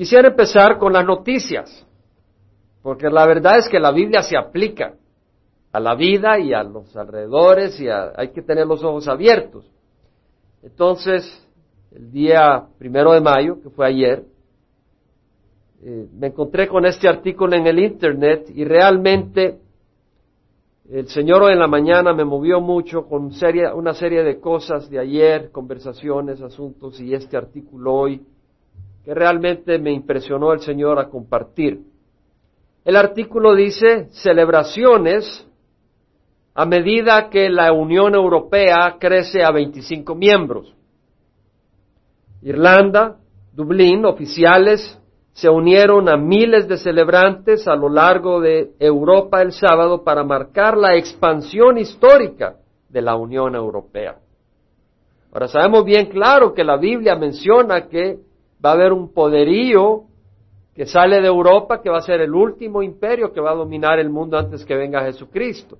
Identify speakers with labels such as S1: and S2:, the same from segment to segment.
S1: Quisiera empezar con las noticias, porque la verdad es que la Biblia se aplica a la vida y a los alrededores y hay que tener los ojos abiertos. Entonces, el día primero de mayo, que fue ayer, eh, me encontré con este artículo en el Internet y realmente el Señor hoy en la mañana me movió mucho con una serie de cosas de ayer, conversaciones, asuntos y este artículo hoy que realmente me impresionó el Señor a compartir. El artículo dice celebraciones a medida que la Unión Europea crece a 25 miembros. Irlanda, Dublín, oficiales se unieron a miles de celebrantes a lo largo de Europa el sábado para marcar la expansión histórica de la Unión Europea. Ahora sabemos bien claro que la Biblia menciona que va a haber un poderío que sale de Europa, que va a ser el último imperio que va a dominar el mundo antes que venga Jesucristo.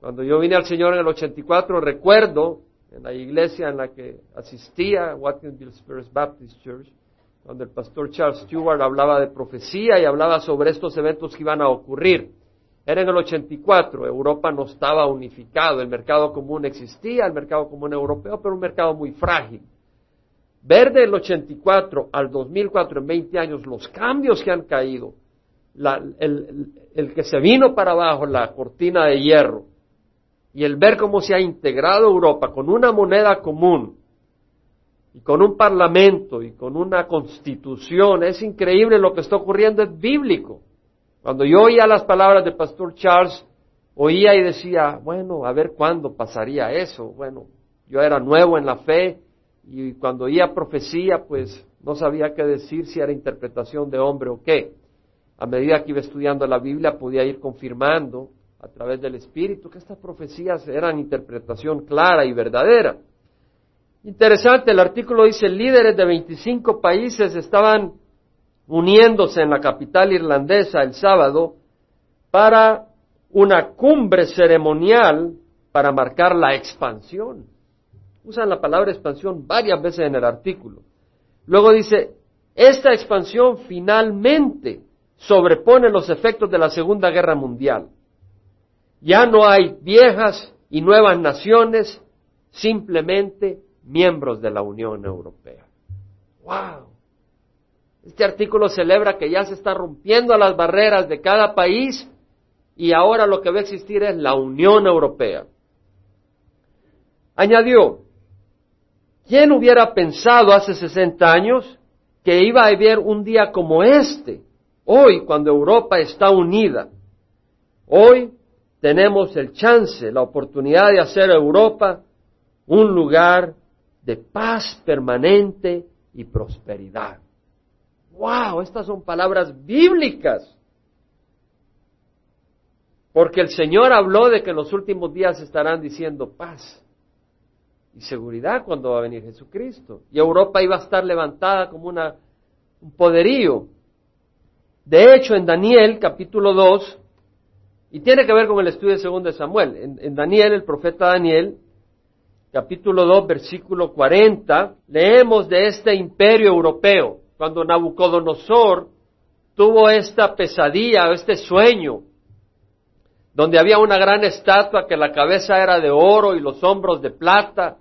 S1: Cuando yo vine al Señor en el 84, recuerdo en la iglesia en la que asistía, Watkinsville First Baptist Church, donde el pastor Charles Stewart hablaba de profecía y hablaba sobre estos eventos que iban a ocurrir. Era en el 84, Europa no estaba unificado, el mercado común existía, el mercado común europeo, pero un mercado muy frágil. Ver del 84 al 2004, en 20 años, los cambios que han caído, el, el que se vino para abajo, la cortina de hierro, y el ver cómo se ha integrado Europa con una moneda común, y con un parlamento y con una constitución, es increíble lo que está ocurriendo, es bíblico. Cuando yo oía las palabras del pastor Charles, oía y decía, bueno, a ver cuándo pasaría eso. Bueno, yo era nuevo en la fe, y cuando oía profecía, pues no sabía qué decir si era interpretación de hombre o qué. A medida que iba estudiando la Biblia, podía ir confirmando a través del Espíritu que estas profecías eran interpretación clara y verdadera. Interesante, el artículo dice, líderes de 25 países estaban uniéndose en la capital irlandesa el sábado para una cumbre ceremonial para marcar la expansión usan la palabra expansión varias veces en el artículo. Luego dice, esta expansión finalmente sobrepone los efectos de la Segunda Guerra Mundial. Ya no hay viejas y nuevas naciones, simplemente miembros de la Unión Europea. ¡Wow! Este artículo celebra que ya se está rompiendo las barreras de cada país y ahora lo que va a existir es la Unión Europea. Añadió, ¿Quién hubiera pensado hace 60 años que iba a haber un día como este, hoy cuando Europa está unida? Hoy tenemos el chance, la oportunidad de hacer Europa un lugar de paz permanente y prosperidad. ¡Wow! Estas son palabras bíblicas. Porque el Señor habló de que en los últimos días estarán diciendo paz y seguridad cuando va a venir Jesucristo. Y Europa iba a estar levantada como una, un poderío. De hecho, en Daniel capítulo 2, y tiene que ver con el estudio de 2 de Samuel, en, en Daniel, el profeta Daniel, capítulo 2, versículo 40, leemos de este imperio europeo, cuando Nabucodonosor tuvo esta pesadilla, este sueño, donde había una gran estatua que la cabeza era de oro y los hombros de plata,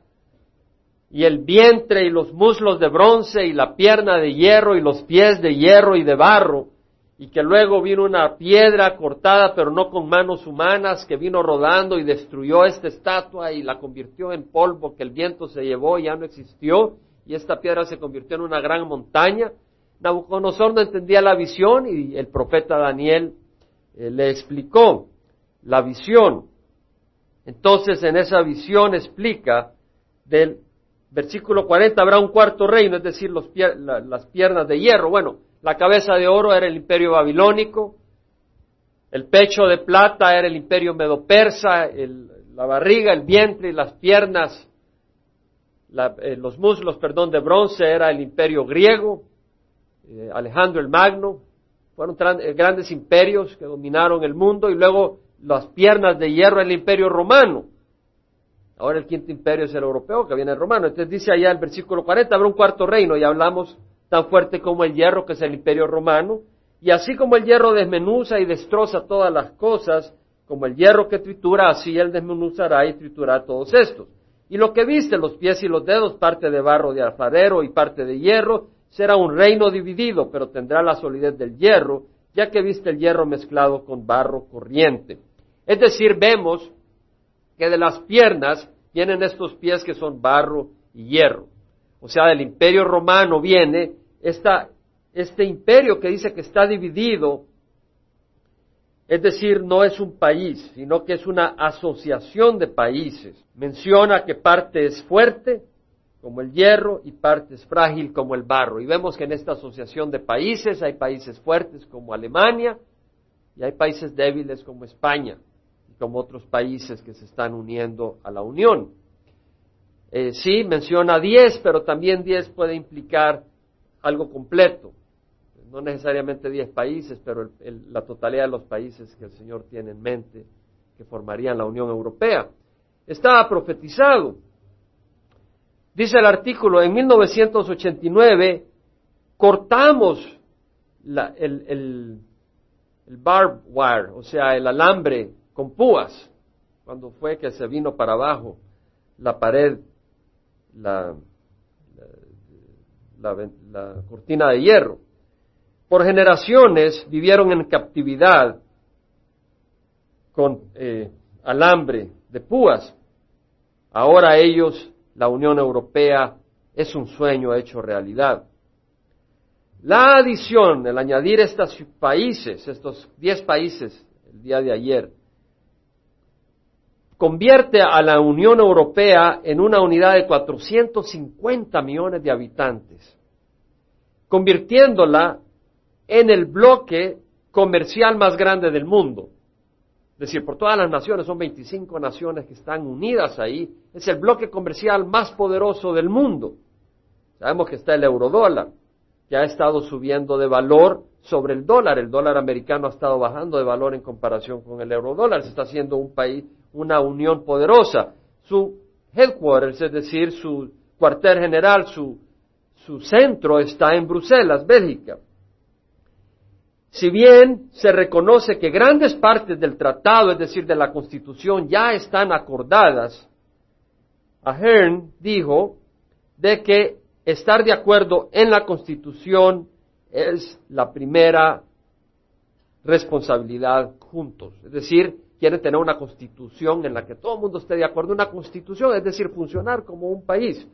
S1: y el vientre y los muslos de bronce y la pierna de hierro y los pies de hierro y de barro, y que luego vino una piedra cortada pero no con manos humanas que vino rodando y destruyó esta estatua y la convirtió en polvo que el viento se llevó y ya no existió, y esta piedra se convirtió en una gran montaña. Nabucodonosor no entendía la visión y el profeta Daniel eh, le explicó la visión. Entonces en esa visión explica del versículo 40, habrá un cuarto reino, es decir, las piernas de hierro. Bueno, la cabeza de oro era el imperio babilónico, el pecho de plata era el imperio medo-persa, la barriga, el vientre y las piernas, eh, los muslos, perdón, de bronce era el imperio griego, eh, Alejandro el Magno, fueron eh, grandes imperios que dominaron el mundo y luego las piernas de hierro el imperio romano. Ahora el quinto imperio es el europeo que viene el romano. Entonces dice allá el versículo 40, habrá un cuarto reino y hablamos tan fuerte como el hierro que es el imperio romano, y así como el hierro desmenuza y destroza todas las cosas, como el hierro que tritura, así él desmenuzará y triturará todos estos. Y lo que viste, los pies y los dedos, parte de barro de alfarero y parte de hierro, será un reino dividido, pero tendrá la solidez del hierro, ya que viste el hierro mezclado con barro corriente. Es decir, vemos que de las piernas vienen estos pies que son barro y hierro. O sea, del imperio romano viene este imperio que dice que está dividido, es decir, no es un país, sino que es una asociación de países. Menciona que parte es fuerte, como el hierro, y parte es frágil, como el barro. Y vemos que en esta asociación de países hay países fuertes, como Alemania, y hay países débiles, como España, como otros países que se están uniendo a la Unión. Eh, sí, menciona diez, pero también diez puede implicar algo completo. No necesariamente diez países, pero la totalidad de los países que el Señor tiene en mente que formarían la Unión Europea. Estaba profetizado. Dice el artículo, en 1989 cortamos el, el, el barbed wire, o sea, el alambre con púas, cuando fue que se vino para abajo la pared, la, la, cortina de hierro. Por generaciones vivieron en captividad con eh, alambre de púas. Ahora ellos, la Unión Europea, es un sueño hecho realidad. La adición, el añadir estos países, estos diez países el día de ayer, convierte a la Unión Europea en una unidad de 450 millones de habitantes, convirtiéndola en el bloque comercial más grande del mundo. Es decir, por todas las naciones, son 25 naciones que están unidas ahí, es el bloque comercial más poderoso del mundo. Sabemos que está el eurodólar, que ha estado subiendo de valor sobre el dólar. El dólar americano ha estado bajando de valor en comparación con el eurodólar. Se está haciendo un país, una unión poderosa. Su headquarters, es decir, su cuartel general, su, su centro está en Bruselas, Bélgica. Si bien se reconoce que grandes partes del tratado, es decir, de la Constitución, ya están acordadas, Ahern dijo de que estar de acuerdo en la Constitución es la primera responsabilidad juntos. Es decir, quiere tener una constitución en la que todo el mundo esté de acuerdo. Una constitución, es decir, funcionar como un país.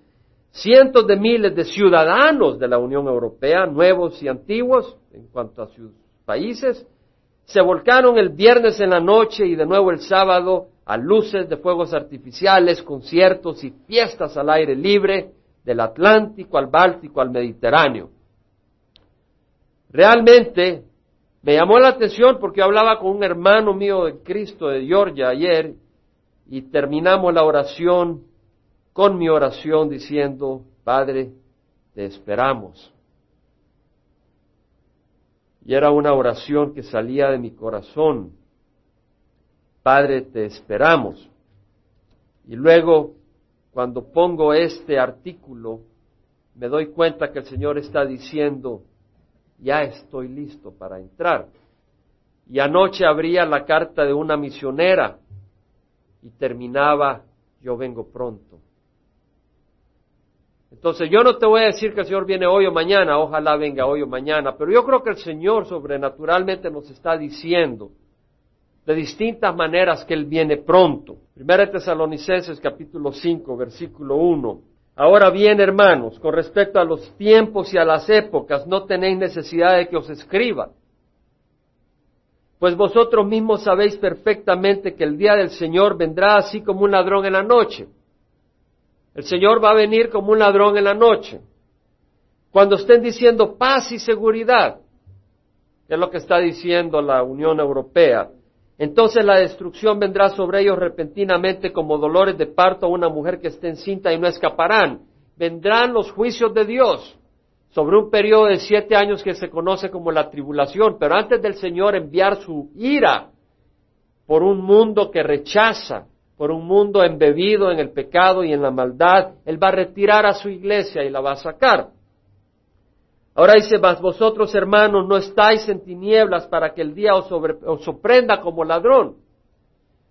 S1: Cientos de miles de ciudadanos de la Unión Europea, nuevos y antiguos, en cuanto a sus países, se volcaron el viernes en la noche y de nuevo el sábado a luces de fuegos artificiales, conciertos y fiestas al aire libre, del Atlántico al Báltico al Mediterráneo. Realmente me llamó la atención porque hablaba con un hermano mío de Cristo de Georgia ayer y terminamos la oración con mi oración diciendo, Padre, te esperamos. Y era una oración que salía de mi corazón. Padre, te esperamos. Y luego, cuando pongo este artículo, me doy cuenta que el Señor está diciendo, ya estoy listo para entrar. Y anoche abría la carta de una misionera y terminaba, yo vengo pronto. Entonces yo no te voy a decir que el Señor viene hoy o mañana, ojalá venga hoy o mañana, pero yo creo que el Señor sobrenaturalmente nos está diciendo de distintas maneras que Él viene pronto. Primera Tesalonicenses capítulo 5, versículo 1. Ahora bien, hermanos, con respecto a los tiempos y a las épocas, no tenéis necesidad de que os escriba, pues vosotros mismos sabéis perfectamente que el día del Señor vendrá así como un ladrón en la noche. El Señor va a venir como un ladrón en la noche. Cuando estén diciendo paz y seguridad, es lo que está diciendo la Unión Europea, entonces la destrucción vendrá sobre ellos repentinamente como dolores de parto a una mujer que esté encinta y no escaparán. Vendrán los juicios de Dios sobre un periodo de siete años que se conoce como la tribulación, pero antes del Señor enviar su ira por un mundo que rechaza, por un mundo embebido en el pecado y en la maldad, Él va a retirar a su iglesia y la va a sacar. Ahora dice, vosotros hermanos no estáis en tinieblas para que el día os, sorprenda como ladrón.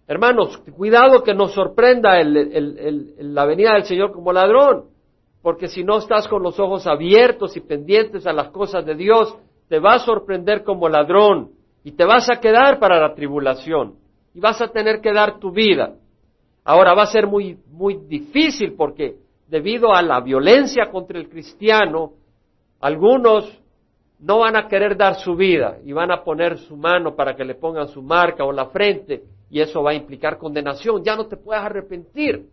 S1: Hermanos, cuidado que nos sorprenda la venida del Señor como ladrón, porque si no estás con los ojos abiertos y pendientes a las cosas de Dios, te va a sorprender como ladrón y te vas a quedar para la tribulación y vas a tener que dar tu vida. Ahora va a ser muy, muy difícil porque debido a la violencia contra el cristiano, algunos no van a querer dar su vida y van a poner su mano para que le pongan su marca o la frente y eso va a implicar condenación. Ya no te puedes arrepentir.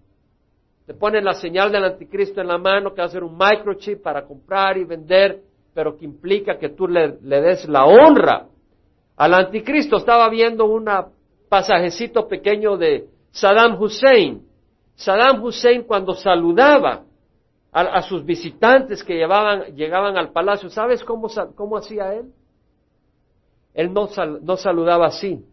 S1: Te ponen la señal del anticristo en la mano que va a ser un microchip para comprar y vender, pero que implica que tú le, le des la honra al anticristo. Estaba viendo un pasajecito pequeño de Saddam Hussein. Saddam Hussein cuando saludaba a, sus visitantes que llegaban al palacio, ¿sabes cómo, hacía él? Él no, no saludaba así.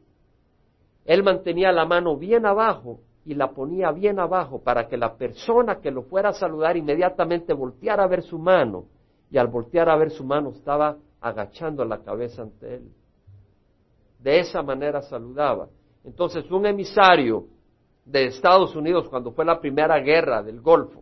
S1: Él mantenía la mano bien abajo y la ponía bien abajo para que la persona que lo fuera a saludar inmediatamente volteara a ver su mano y al voltear a ver su mano estaba agachando la cabeza ante él. De esa manera saludaba. Entonces un emisario de Estados Unidos cuando fue la primera guerra del Golfo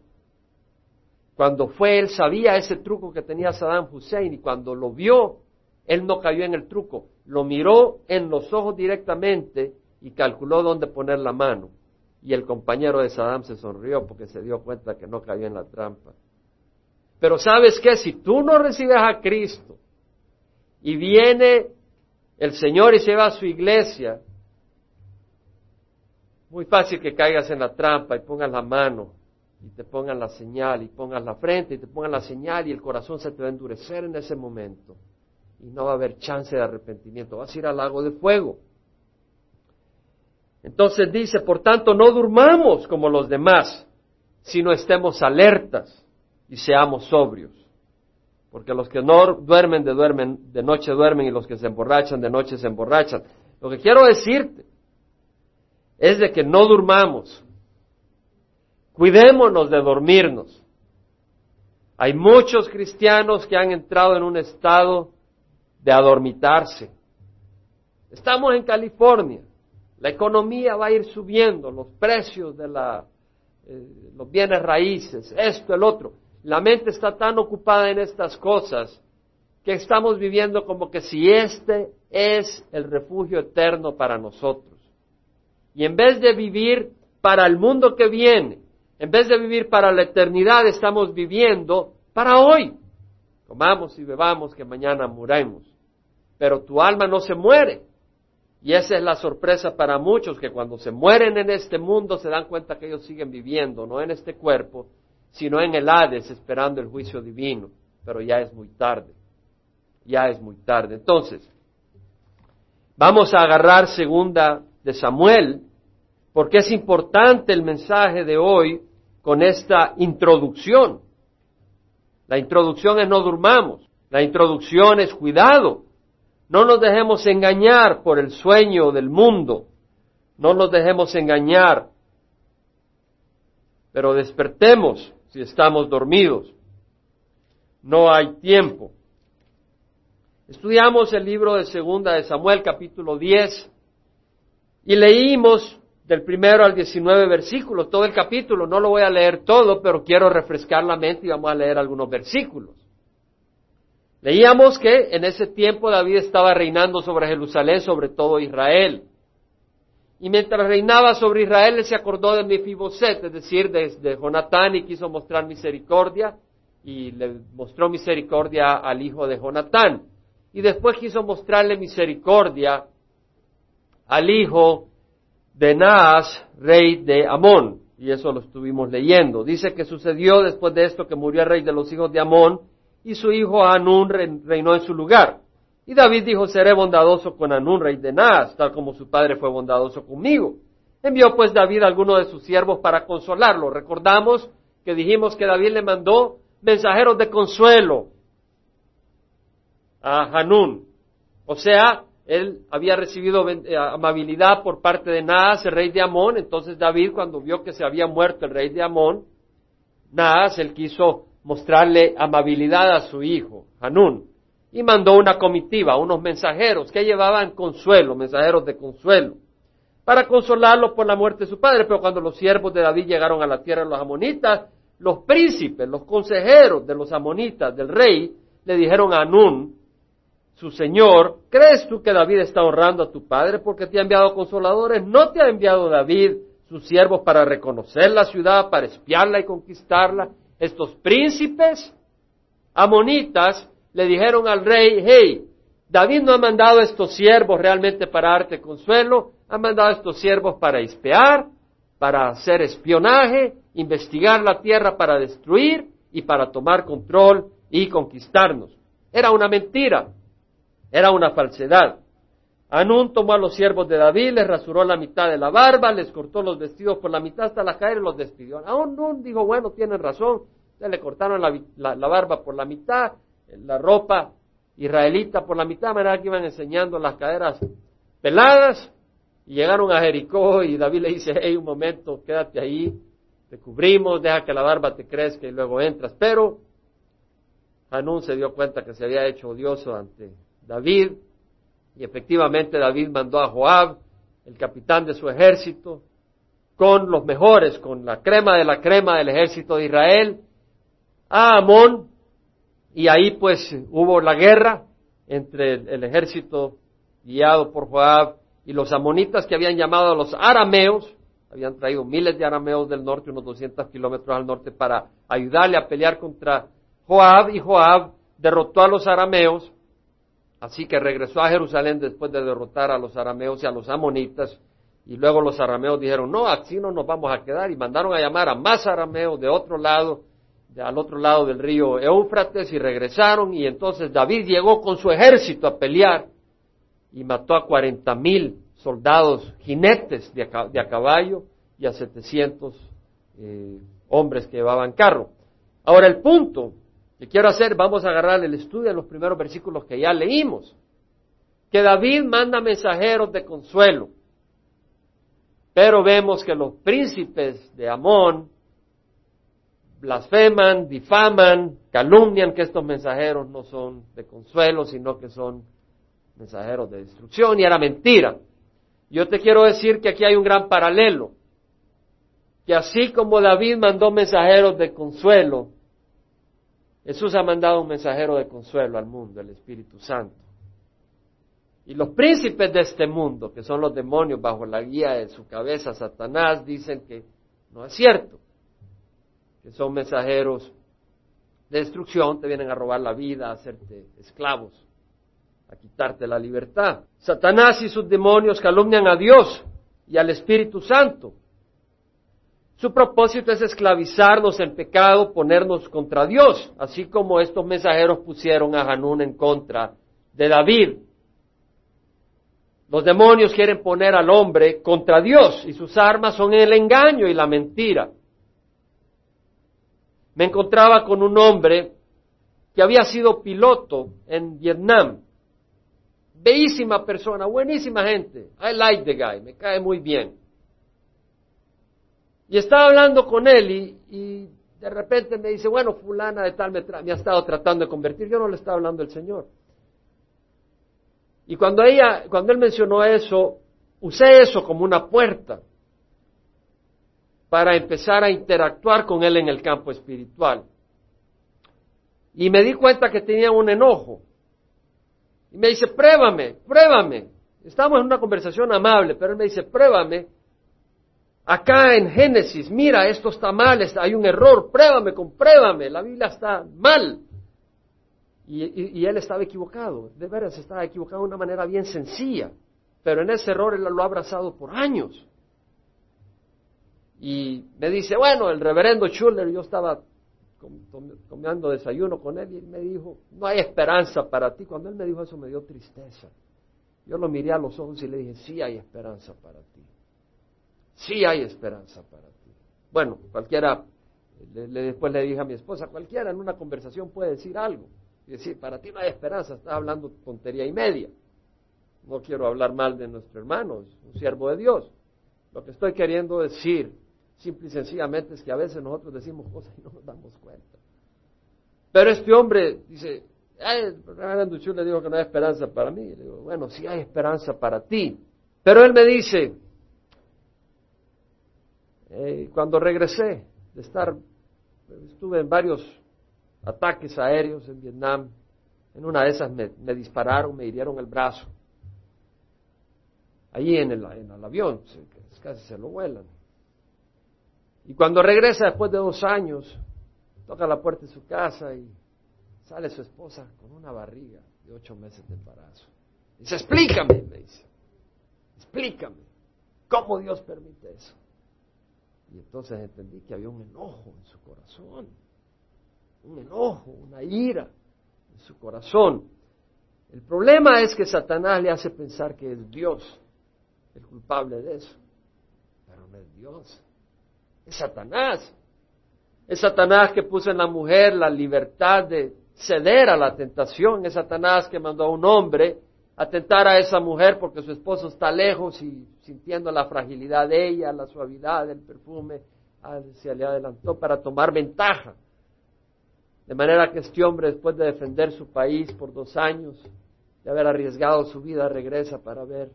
S1: cuando fue, él sabía ese truco que tenía Saddam Hussein y cuando lo vio, él no cayó en el truco, lo miró en los ojos directamente y calculó dónde poner la mano. Y el compañero de Saddam se sonrió porque se dio cuenta que no cayó en la trampa. Pero sabes qué, si tú no recibes a Cristo y viene el Señor y se va a su iglesia, muy fácil que caigas en la trampa y pongas la mano y te pongan la señal y pongas la frente y te pongan la señal y el corazón se te va a endurecer en ese momento y no va a haber chance de arrepentimiento, vas a ir al lago de fuego. Entonces dice, por tanto, no durmamos como los demás, sino estemos alertas y seamos sobrios. Porque los que no duermen de, duermen de noche duermen y los que se emborrachan de noche se emborrachan. Lo que quiero decirte es de que no durmamos, Cuidémonos de dormirnos. Hay muchos cristianos que han entrado en un estado de adormitarse. Estamos en California. La economía va a ir subiendo, los precios de eh, los bienes raíces, esto, el otro. La mente está tan ocupada en estas cosas que estamos viviendo como que si este es el refugio eterno para nosotros. Y en vez de vivir para el mundo que viene, en vez de vivir para la eternidad, estamos viviendo para hoy. Comamos y bebamos que mañana muramos. Pero tu alma no se muere. Y esa es la sorpresa para muchos que cuando se mueren en este mundo se dan cuenta que ellos siguen viviendo, no en este cuerpo, sino en el Hades esperando el juicio divino. Pero ya es muy tarde. Ya es muy tarde. Entonces, vamos a agarrar segunda de Samuel, porque es importante el mensaje de hoy con esta introducción. La introducción es no durmamos, la introducción es cuidado. No nos dejemos engañar por el sueño del mundo, no nos dejemos engañar, pero despertemos si estamos dormidos. No hay tiempo. Estudiamos el libro de Segunda de Samuel, capítulo 10, y leímos del primero al 19 versículos, todo el capítulo, no lo voy a leer todo, pero quiero refrescar la mente y vamos a leer algunos versículos. Leíamos que en ese tiempo David estaba reinando sobre Jerusalén, sobre todo Israel. Y mientras reinaba sobre Israel, él se acordó de Mefiboset, es decir, de, de Jonatán, y quiso mostrar misericordia, y le mostró misericordia al hijo de Jonatán. Y después quiso mostrarle misericordia al hijo de Naas, rey de Amón. Y eso lo estuvimos leyendo. Dice que sucedió después de esto que murió el rey de los hijos de Amón y su hijo Anún reinó en su lugar. Y David dijo, seré bondadoso con Anún, rey de Naas, tal como su padre fue bondadoso conmigo. Envió pues David a alguno de sus siervos para consolarlo. Recordamos que dijimos que David le mandó mensajeros de consuelo a Hanún. O sea, él había recibido eh, amabilidad por parte de Naas, el rey de Amón. Entonces David, cuando vio que se había muerto el rey de Amón, Naas, él quiso mostrarle amabilidad a su hijo, Hanún, y mandó una comitiva, unos mensajeros que llevaban consuelo, mensajeros de consuelo, para consolarlo por la muerte de su padre. Pero cuando los siervos de David llegaron a la tierra de los amonitas, los príncipes, los consejeros de los amonitas, del rey, le dijeron a Anún, su señor, ¿crees tú que David está honrando a tu padre porque te ha enviado consoladores? ¿No te ha enviado David sus siervos para reconocer la ciudad, para espiarla y conquistarla? Estos príncipes amonitas le dijeron al rey, hey, David no ha mandado estos siervos realmente para darte consuelo, ha mandado estos siervos para espiar, para hacer espionaje, investigar la tierra para destruir y para tomar control y conquistarnos. Era una mentira, era una falsedad. Anún tomó a los siervos de David, les rasuró la mitad de la barba, les cortó los vestidos por la mitad hasta la caer y los despidió. Anún dijo, bueno, tienen razón, se le cortaron la, la, barba por la mitad, la ropa israelita por la mitad, manera que iban enseñando las caderas peladas, y llegaron a Jericó y David le dice, hey, un momento, quédate ahí, te cubrimos, deja que la barba te crezca y luego entras. Pero Hanún se dio cuenta que se había hecho odioso ante David y efectivamente David mandó a Joab, el capitán de su ejército, con los mejores, con la crema de la crema del ejército de Israel, a Amón, y ahí pues hubo la guerra entre el, ejército guiado por Joab y los amonitas que habían llamado a los arameos, habían traído miles de arameos del norte, unos 200 kilómetros al norte, para ayudarle a pelear contra Joab, y Joab derrotó a los arameos, así que regresó a Jerusalén después de derrotar a los arameos y a los amonitas, y luego los arameos dijeron, no, así no nos vamos a quedar, y mandaron a llamar a más arameos de otro lado, de, al otro lado del río Éufrates, y regresaron, y entonces David llegó con su ejército a pelear, y mató a cuarenta mil soldados jinetes de a, caballo y a setecientos eh, hombres que llevaban carro. Ahora el punto que quiero hacer, vamos a agarrar el estudio de los primeros versículos que ya leímos, que David manda mensajeros de consuelo, pero vemos que los príncipes de Amón blasfeman, difaman, calumnian que estos mensajeros no son de consuelo, sino que son mensajeros de destrucción y era mentira. Yo te quiero decir que aquí hay un gran paralelo, que así como David mandó mensajeros de consuelo, Jesús ha mandado un mensajero de consuelo al mundo, el Espíritu Santo. Y los príncipes de este mundo, que son los demonios bajo la guía de su cabeza, Satanás, dicen que no es cierto, que son mensajeros de destrucción, te vienen a robar la vida, a hacerte esclavos a quitarte la libertad. Satanás y sus demonios calumnian a Dios y al Espíritu Santo. Su propósito es esclavizarnos en pecado, ponernos contra Dios, así como estos mensajeros pusieron a Hanún en contra de David. Los demonios quieren poner al hombre contra Dios y sus armas son el engaño y la mentira. Me encontraba con un hombre que había sido piloto en Vietnam Bellísima persona, buenísima gente. I like the guy, me cae muy bien. Y estaba hablando con él y, de repente me dice, bueno, fulana de tal me, me, ha estado tratando de convertir. Yo no le estaba hablando del Señor. Y cuando ella, cuando él mencionó eso, usé eso como una puerta para empezar a interactuar con él en el campo espiritual. Y me di cuenta que tenía un enojo. Y me dice, pruébame, pruébame. Estamos en una conversación amable, pero él me dice, pruébame. Acá en Génesis, mira, esto está mal, hay un error, pruébame, compruébame, la Biblia está mal. Y, él estaba equivocado, de veras estaba equivocado de una manera bien sencilla, pero en ese error él lo ha abrazado por años. Y me dice, bueno, el reverendo Schuller, yo estaba tomando desayuno con él y él me dijo, no hay esperanza para ti. Cuando él me dijo eso me dio tristeza. Yo lo miré a los ojos y le dije, sí hay esperanza para ti. Sí hay esperanza para ti. Bueno, cualquiera, después le dije a mi esposa, cualquiera en una conversación puede decir algo. Y decir, para ti no hay esperanza, estás hablando tontería y media. No quiero hablar mal de nuestro hermano, es un siervo de Dios. Lo que estoy queriendo decir Simple y sencillamente es que a veces nosotros decimos cosas y no nos damos cuenta. Pero este hombre dice, el le dijo que no hay esperanza para mí. Le digo, bueno, sí hay esperanza para ti. Pero él me dice, eh, cuando regresé de estar, estuve en varios ataques aéreos en Vietnam, en una de esas me, dispararon, me hirieron el brazo. Allí en el, en el avión, casi se lo vuelan. Y cuando regresa después de dos años, toca la puerta de su casa y sale su esposa con una barriga de ocho meses de embarazo. Dice, explícame, me dice, explícame, ¿cómo Dios permite eso? Y entonces entendí que había un enojo en su corazón, un enojo, una ira en su corazón. El problema es que Satanás le hace pensar que es Dios el culpable de eso, pero no es Dios, es Satanás. Es Satanás que puso en la mujer la libertad de ceder a la tentación. Es Satanás que mandó a un hombre a tentar a esa mujer porque su esposo está lejos y sintiendo la fragilidad de ella, la suavidad del perfume, ah, se le adelantó para tomar ventaja. De manera que este hombre, después de defender su país por dos años, de haber arriesgado su vida, regresa para ver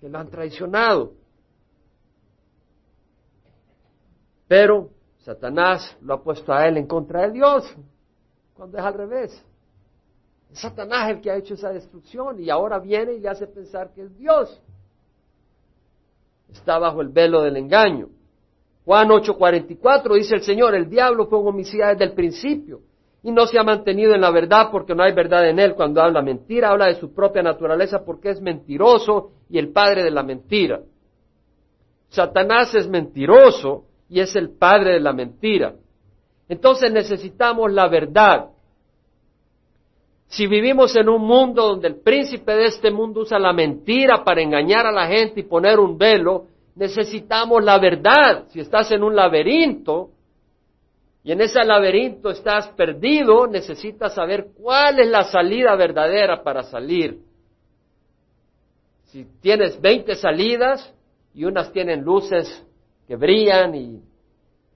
S1: que lo han traicionado. Pero Satanás lo ha puesto a él en contra de Dios, cuando es al revés. Satanás el que ha hecho esa destrucción y ahora viene y le hace pensar que es Dios. Está bajo el velo del engaño. Juan 8:44 dice el Señor, el diablo fue un homicida desde el principio y no se ha mantenido en la verdad porque no hay verdad en él. Cuando habla mentira, habla de su propia naturaleza porque es mentiroso y el padre de la mentira. Satanás es mentiroso y es el padre de la mentira. Entonces necesitamos la verdad. Si vivimos en un mundo donde el príncipe de este mundo usa la mentira para engañar a la gente y poner un velo, necesitamos la verdad. Si estás en un laberinto y en ese laberinto estás perdido, necesitas saber cuál es la salida verdadera para salir. Si tienes 20 salidas y unas tienen luces que brillan y,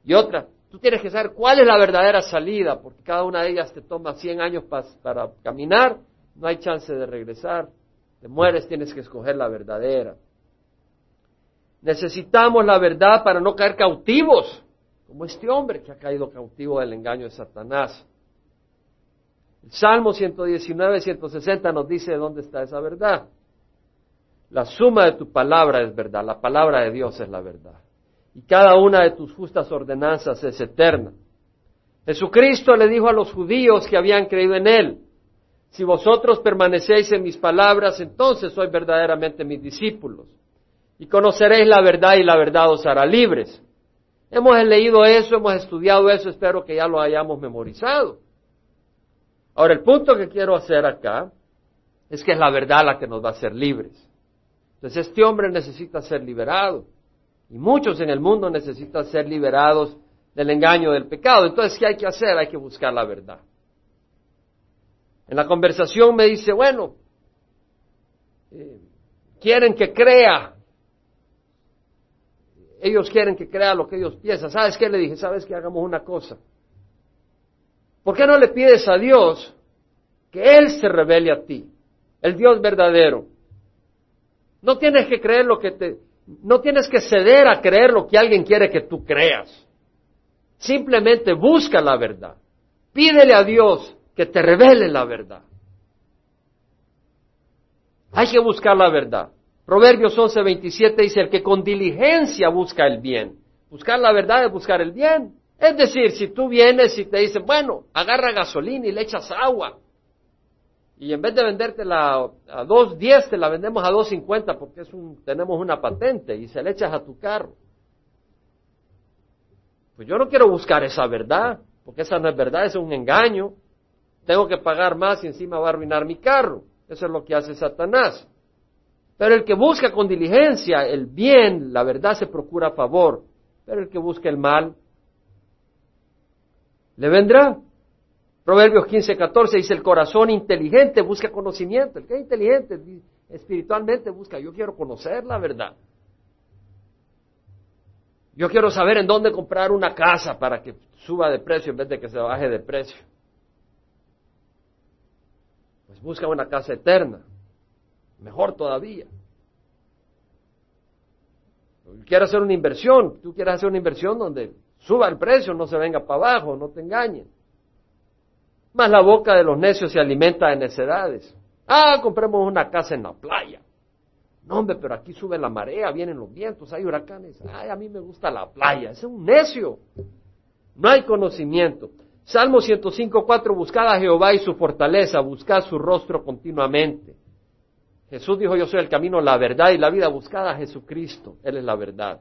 S1: y otras. Tú tienes que saber cuál es la verdadera salida, porque cada una de ellas te toma 100 años para caminar, no hay chance de regresar, te mueres, tienes que escoger la verdadera. Necesitamos la verdad para no caer cautivos, como este hombre que ha caído cautivo del engaño de Satanás. El Salmo 119, 160 nos dice dónde está esa verdad. La suma de tu palabra es verdad, la palabra de Dios es la verdad y cada una de tus justas ordenanzas es eterna. Jesucristo le dijo a los judíos que habían creído en Él, si vosotros permanecéis en mis palabras, entonces sois verdaderamente mis discípulos, y conoceréis la verdad y la verdad os hará libres. Hemos leído eso, hemos estudiado eso, espero que ya lo hayamos memorizado. Ahora, el punto que quiero hacer acá es que es la verdad la que nos va a hacer libres. Entonces, este hombre necesita ser liberado. Y muchos en el mundo necesitan ser liberados del engaño del pecado. Entonces, ¿qué hay que hacer? Hay que buscar la verdad. En la conversación me dice, bueno, eh, quieren que crea. Ellos quieren que crea lo que ellos piensan. ¿Sabes qué? Le dije, ¿sabes qué? Hagamos una cosa. ¿Por qué no le pides a Dios que Él se revele a ti? El Dios verdadero. No tienes que creer lo que te, no tienes que ceder a creer lo que alguien quiere que tú creas. Simplemente busca la verdad. Pídele a Dios que te revele la verdad. Hay que buscar la verdad. Proverbios 11:27 dice, el que con diligencia busca el bien. Buscar la verdad es buscar el bien. Es decir, si tú vienes y te dicen, bueno, agarra gasolina y le echas agua, y en vez de vendértela a 2.10 te la vendemos a 2.50 porque es un, tenemos una patente y se le echas a tu carro. Pues yo no quiero buscar esa verdad, porque esa no es verdad, es un engaño. Tengo que pagar más y encima va a arruinar mi carro. Eso es lo que hace Satanás. Pero el que busca con diligencia el bien, la verdad se procura a favor. Pero el que busca el mal, le vendrá. Proverbios 15, 14 dice, el corazón inteligente busca conocimiento. El que es inteligente espiritualmente busca, yo quiero conocer la verdad. Yo quiero saber en dónde comprar una casa para que suba de precio en vez de que se baje de precio. busca una casa eterna. Mejor todavía. Quiere hacer una inversión, tú quieres hacer una inversión donde suba el precio, no se venga para abajo, no te engañen. Más la boca de los necios se alimenta de necedades. Ah, compremos una casa en la playa. No, hombre, pero aquí sube la marea, vienen los vientos, hay huracanes. Ay, a mí me gusta la playa. Ese es un necio. No hay conocimiento. Salmo 105, 4, buscad a Jehová y su fortaleza, buscad su rostro continuamente. Jesús dijo, yo soy el camino, la verdad y la vida. Buscad a Jesucristo, Él es la verdad.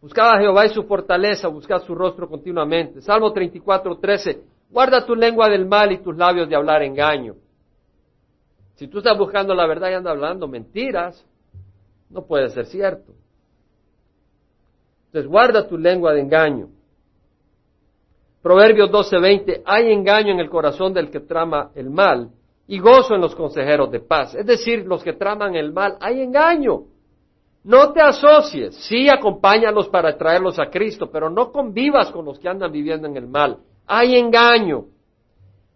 S1: Buscad a Jehová y su fortaleza, buscad su rostro continuamente. Salmo 34, 13, guarda tu lengua del mal y tus labios de hablar engaño. Si tú estás buscando la verdad y andas hablando mentiras, no puede ser cierto. Entonces guarda tu lengua de engaño. Proverbios 12:20, hay engaño en el corazón del que trama el mal y gozo en los consejeros de paz. Es decir, los que traman el mal, hay engaño. No te asocies, sí acompáñalos para traerlos a Cristo, pero no convivas con los que andan viviendo en el mal. Hay engaño.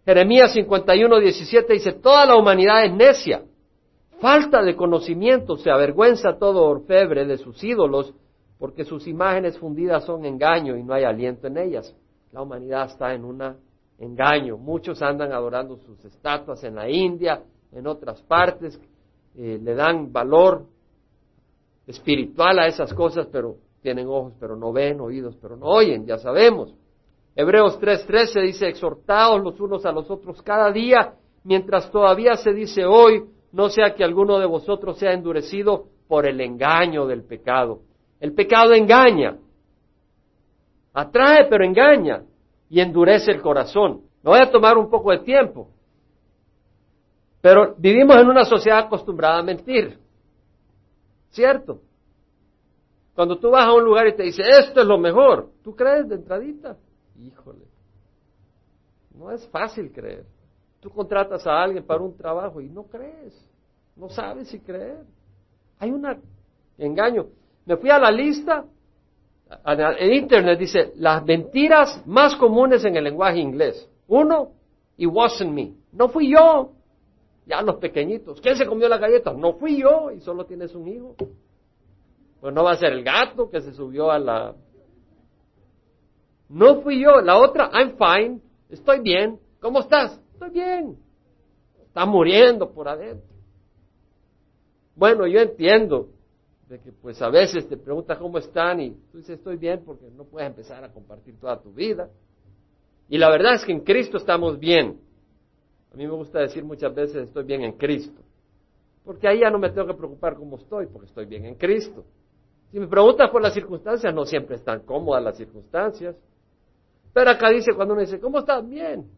S1: Jeremías 51, 17 dice, toda la humanidad es necia. Falta de conocimiento, se avergüenza todo orfebre de sus ídolos, porque sus imágenes fundidas son engaño y no hay aliento en ellas. La humanidad está en un engaño. Muchos andan adorando sus estatuas en la India, en otras partes, eh, le dan valor espiritual a esas cosas, pero tienen ojos, pero no ven, oídos, pero no oyen, ya sabemos. Hebreos 3:13 dice, exhortaos los unos a los otros cada día, mientras todavía se dice hoy, no sea que alguno de vosotros sea endurecido por el engaño del pecado. El pecado engaña, atrae pero engaña y endurece el corazón. Me voy a tomar un poco de tiempo, pero vivimos en una sociedad acostumbrada a mentir, ¿cierto? Cuando tú vas a un lugar y te dice, esto es lo mejor, ¿tú crees de entradita? Híjole, no es fácil creer. Tú contratas a alguien para un trabajo y no crees, no sabes si creer. Hay un engaño. Me fui a la lista, en Internet dice, las mentiras más comunes en el lenguaje inglés. Uno, it wasn't me. No fui yo. Ya los pequeñitos. ¿Quién se comió la galleta? No fui yo y solo tienes un hijo. Pues no va a ser el gato que se subió a la no fui yo. La otra, I'm fine. Estoy bien. ¿Cómo estás? Estoy bien. Está muriendo por adentro. Bueno, yo entiendo de que pues a veces te preguntas cómo están y tú dices estoy bien porque no puedes empezar a compartir toda tu vida. Y la verdad es que en Cristo estamos bien. A mí me gusta decir muchas veces estoy bien en Cristo. Porque ahí ya no me tengo que preocupar cómo estoy, porque estoy bien en Cristo. Si me preguntas por las circunstancias, no siempre están cómodas las circunstancias. Pero acá dice cuando uno dice, ¿cómo estás? Bien.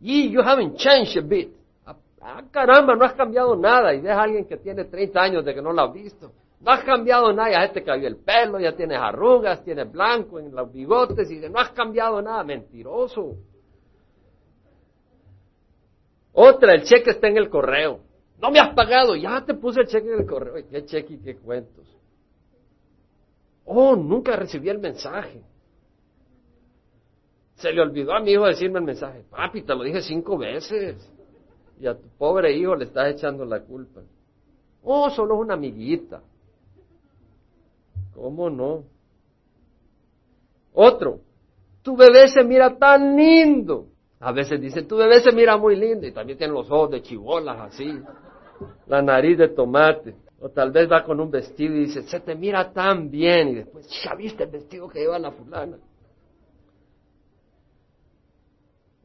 S1: Y you haven't changed a bit. Ah, ah, caramba, no has cambiado nada. Y deja a alguien que tiene 30 años de que no lo ha visto. No has cambiado nada, ya te cayó el pelo, ya tienes arrugas, tienes blanco en los bigotes y dice, no has cambiado nada, mentiroso. Otra, el cheque está en el correo. No me has pagado, ya te puse el cheque en el correo. ¿Qué cheque y qué cuentos? Oh, nunca recibí el mensaje. Se le olvidó a mi hijo decirme el mensaje, papi, te lo dije cinco veces. Y a tu pobre hijo le estás echando la culpa. Oh, solo es una amiguita. ¿Cómo no? Otro, tu bebé se mira tan lindo. A veces dicen, tu bebé se mira muy lindo y también tiene los ojos de chibolas así, la nariz de tomate. O tal vez va con un vestido y dice, se te mira tan bien y después, ya viste el vestido que lleva la fulana.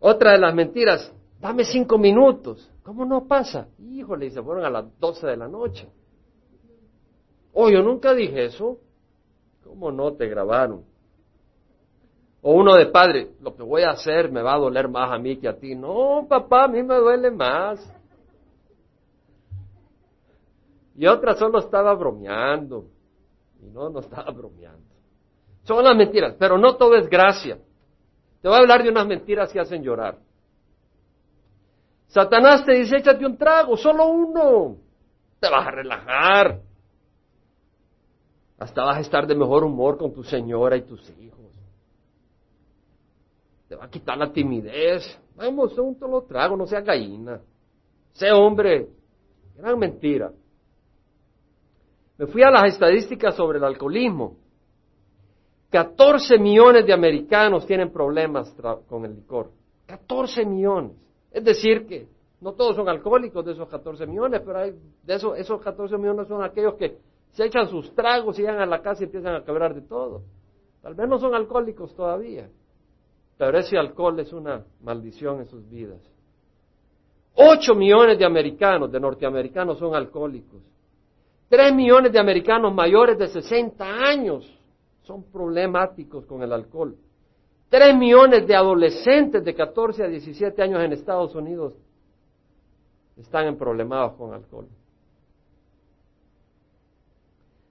S1: Otra de las mentiras, dame cinco minutos. ¿Cómo no pasa? Híjole, y se fueron a las doce de la noche. Oh, yo nunca dije eso. ¿Cómo no te grabaron? O uno de padre, lo que voy a hacer me va a doler más a mí que a ti. No, papá, a mí me duele más. Y otra solo estaba bromeando. Y no, no estaba bromeando. Son las mentiras, pero no todo es gracia. Te voy a hablar de unas mentiras que hacen llorar. Satanás te dice, échate un trago, solo uno. Te vas a relajar. Hasta vas a estar de mejor humor con tu señora y tus hijos. te va a quitar la timidez. Vamos, un lo trago, no sea gallina. Sé hombre. Gran mentira. Me fui a las estadísticas sobre el alcoholismo. 14 millones de americanos tienen problemas con el licor. 14 millones. Es decir, que no todos son alcohólicos de esos 14 millones, pero hay, de esos, esos 14 millones son aquellos que se echan sus tragos y llegan a la casa y empiezan a quebrar de todo. Tal vez no son alcohólicos todavía, pero ese alcohol es una maldición en sus vidas. 8 millones de americanos, de norteamericanos, son alcohólicos. 3 millones de americanos mayores de 60 años son problemáticos con el alcohol. 3 millones de adolescentes de 14 a 17 años en Estados Unidos están en problemados con alcohol.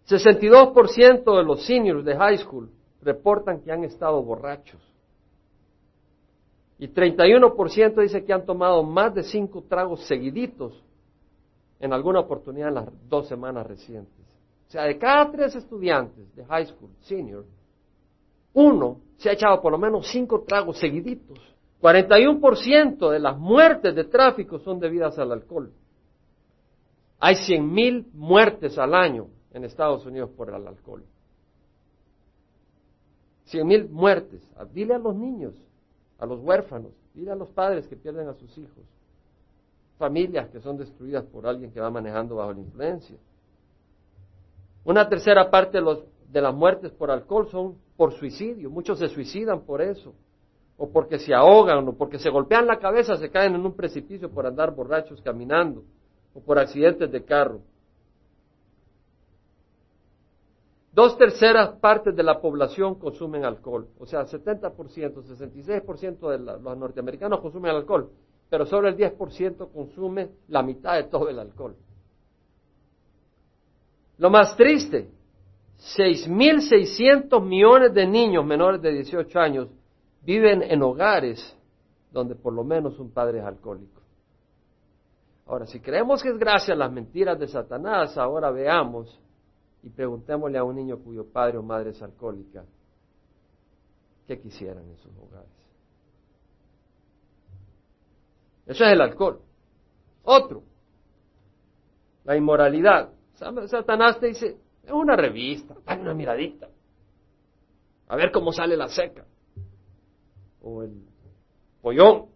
S1: 62% de los seniors de high school reportan que han estado borrachos. Y 31% dice que han tomado más de cinco tragos seguiditos en alguna oportunidad en las dos semanas recientes. Sea, de cada tres estudiantes de high school, senior, uno se ha echado por lo menos cinco tragos seguiditos. 41% de las muertes de tráfico son debidas al alcohol. Hay 100.000 muertes al año en Estados Unidos por el alcohol. 100.000 muertes. Dile a los niños, a los huérfanos, dile a los padres que pierden a sus hijos. Familias que son destruidas por alguien que va manejando bajo la influencia. Una tercera parte de, las muertes por alcohol son por suicidio. Muchos se suicidan por eso o porque se ahogan, o porque se golpean la cabeza, se caen en un precipicio por andar borrachos caminando, o por accidentes de carro. Dos terceras partes de la población consumen alcohol, o sea, 70%, 66% de los norteamericanos consumen alcohol, pero solo el 10% consume la mitad de todo el alcohol. Lo más triste, 6.600 millones de niños menores de 18 años viven en hogares donde por lo menos un padre es alcohólico. Ahora, si creemos que es gracias a las mentiras de Satanás, ahora veamos y preguntémosle a un niño cuyo padre o madre es alcohólica, ¿qué quisieran en sus hogares? Eso es el alcohol. Otro, la inmoralidad. Satanás te dice, una revista, dale una miradita, a ver cómo sale la seca o el pollón,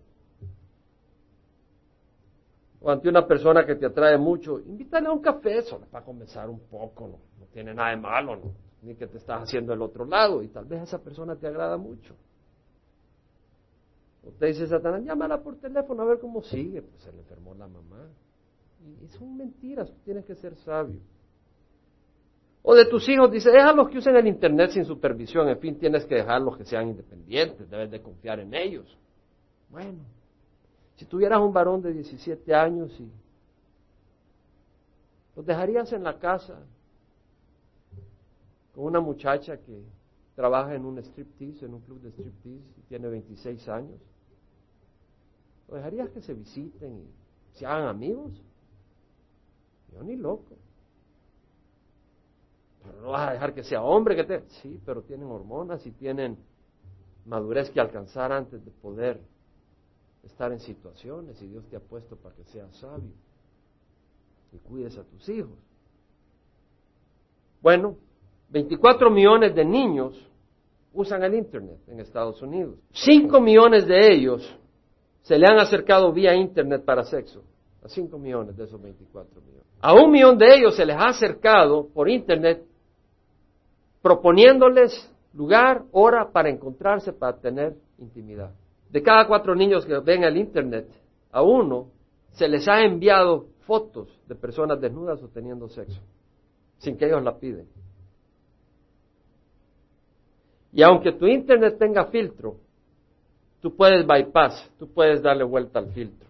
S1: o ante una persona que te atrae mucho, invítale a un café solo para conversar un poco, no, tiene nada de malo, ni que te estás haciendo el otro lado, y tal vez esa persona te agrada mucho. Te dice Satanás, llámala por teléfono a ver cómo sigue, pues se le enfermó la mamá. Y son mentiras, tienes que ser sabio. O de tus hijos, dice, déjalos que usen el Internet sin supervisión, en fin, tienes que dejarlos que sean independientes, debes de confiar en ellos. Bueno, si tuvieras un varón de 17 años y los dejarías en la casa con una muchacha que trabaja en un striptease, en un club de striptease y tiene 26 años, ¿Los dejarías que se visiten y se hagan amigos? Yo ni loco no vas a dejar que sea hombre que te... Sí, pero tienen hormonas y tienen madurez que alcanzar antes de poder estar en situaciones y Dios te ha puesto para que seas sabio y cuides a tus hijos. Bueno, 24 millones de niños usan el Internet en Estados Unidos. 5 millones de ellos se le han acercado vía Internet para sexo. A 5 millones de esos 24 millones. A un millón de ellos se les ha acercado por Internet proponiéndoles lugar, hora para encontrarse, para tener intimidad. De cada cuatro niños que ven el Internet, a uno se les ha enviado fotos de personas desnudas o teniendo sexo, sin que ellos la piden. Y aunque tu Internet tenga filtro, tú puedes bypass, tú puedes darle vuelta al filtro.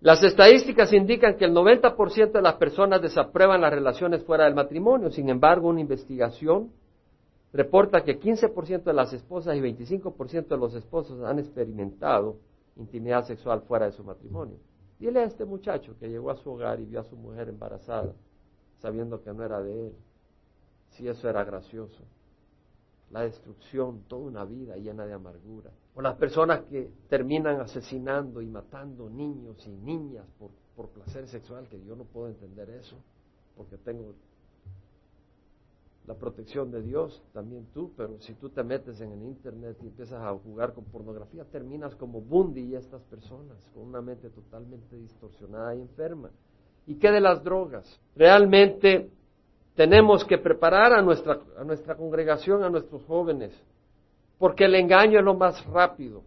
S1: Las estadísticas indican que el 90% de las personas desaprueban las relaciones fuera del matrimonio. Sin embargo, una investigación reporta que 15% de las esposas y 25% de los esposos han experimentado intimidad sexual fuera de su matrimonio. Dile a este muchacho que llegó a su hogar y vio a su mujer embarazada, sabiendo que no era de él, si eso era gracioso. La destrucción, toda una vida llena de amargura. O las personas que terminan asesinando y matando niños y niñas por, por placer sexual, que yo no puedo entender eso, porque tengo la protección de Dios, también tú, pero si tú te metes en el Internet y empiezas a jugar con pornografía, terminas como Bundy y estas personas, con una mente totalmente distorsionada y enferma. ¿Y qué de las drogas? Realmente tenemos que preparar a nuestra, a nuestra congregación, a nuestros jóvenes, porque el engaño es lo más rápido.